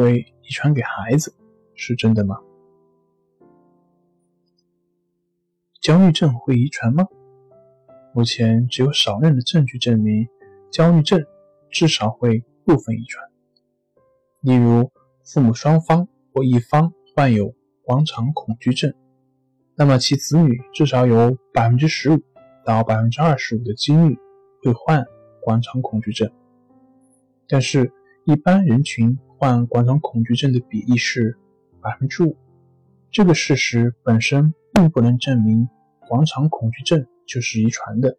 会遗传给孩子，是真的吗？焦虑症会遗传吗？目前只有少量的证据证明，焦虑症至少会部分遗传。例如，父母双方或一方患有广场恐惧症，那么其子女至少有百分之十五到百分之二十五的几率会患广场恐惧症。但是，一般人群。患广场恐惧症的比例是百分之五，这个事实本身并不能证明广场恐惧症就是遗传的，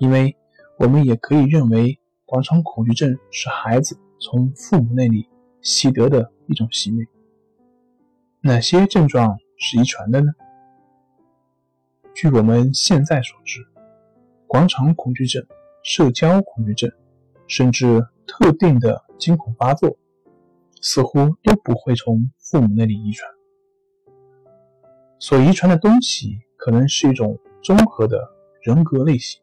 因为我们也可以认为广场恐惧症是孩子从父母那里习得的一种行为。哪些症状是遗传的呢？据我们现在所知，广场恐惧症、社交恐惧症，甚至特定的惊恐发作。似乎都不会从父母那里遗传，所遗传的东西可能是一种综合的人格类型。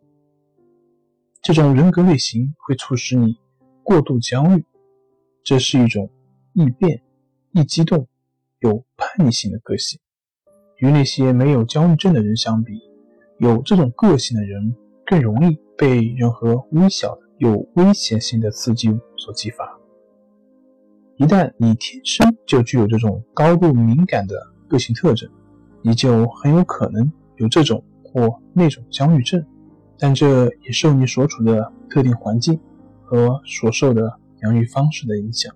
这种人格类型会促使你过度焦虑，这是一种易变、易激动、有叛逆性的个性。与那些没有焦虑症的人相比，有这种个性的人更容易被任何微小的有危险性的刺激物所激发。一旦你天生就具有这种高度敏感的个性特征，你就很有可能有这种或那种焦虑症，但这也受你所处的特定环境和所受的养育方式的影响。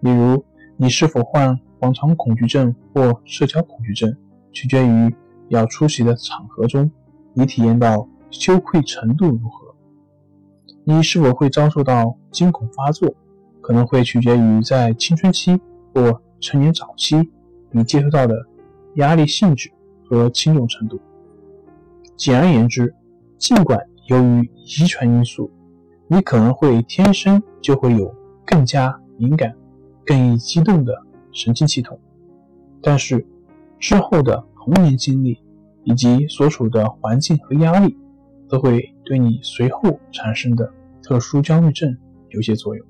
例如，你是否患广场恐惧症或社交恐惧症，取决于要出席的场合中你体验到羞愧程度如何。你是否会遭受到惊恐发作？可能会取决于在青春期或成年早期你接受到的压力性质和轻重程度。简而言之，尽管由于遗传因素，你可能会天生就会有更加敏感、更易激动的神经系统，但是之后的童年经历以及所处的环境和压力，都会对你随后产生的特殊焦虑症有些作用。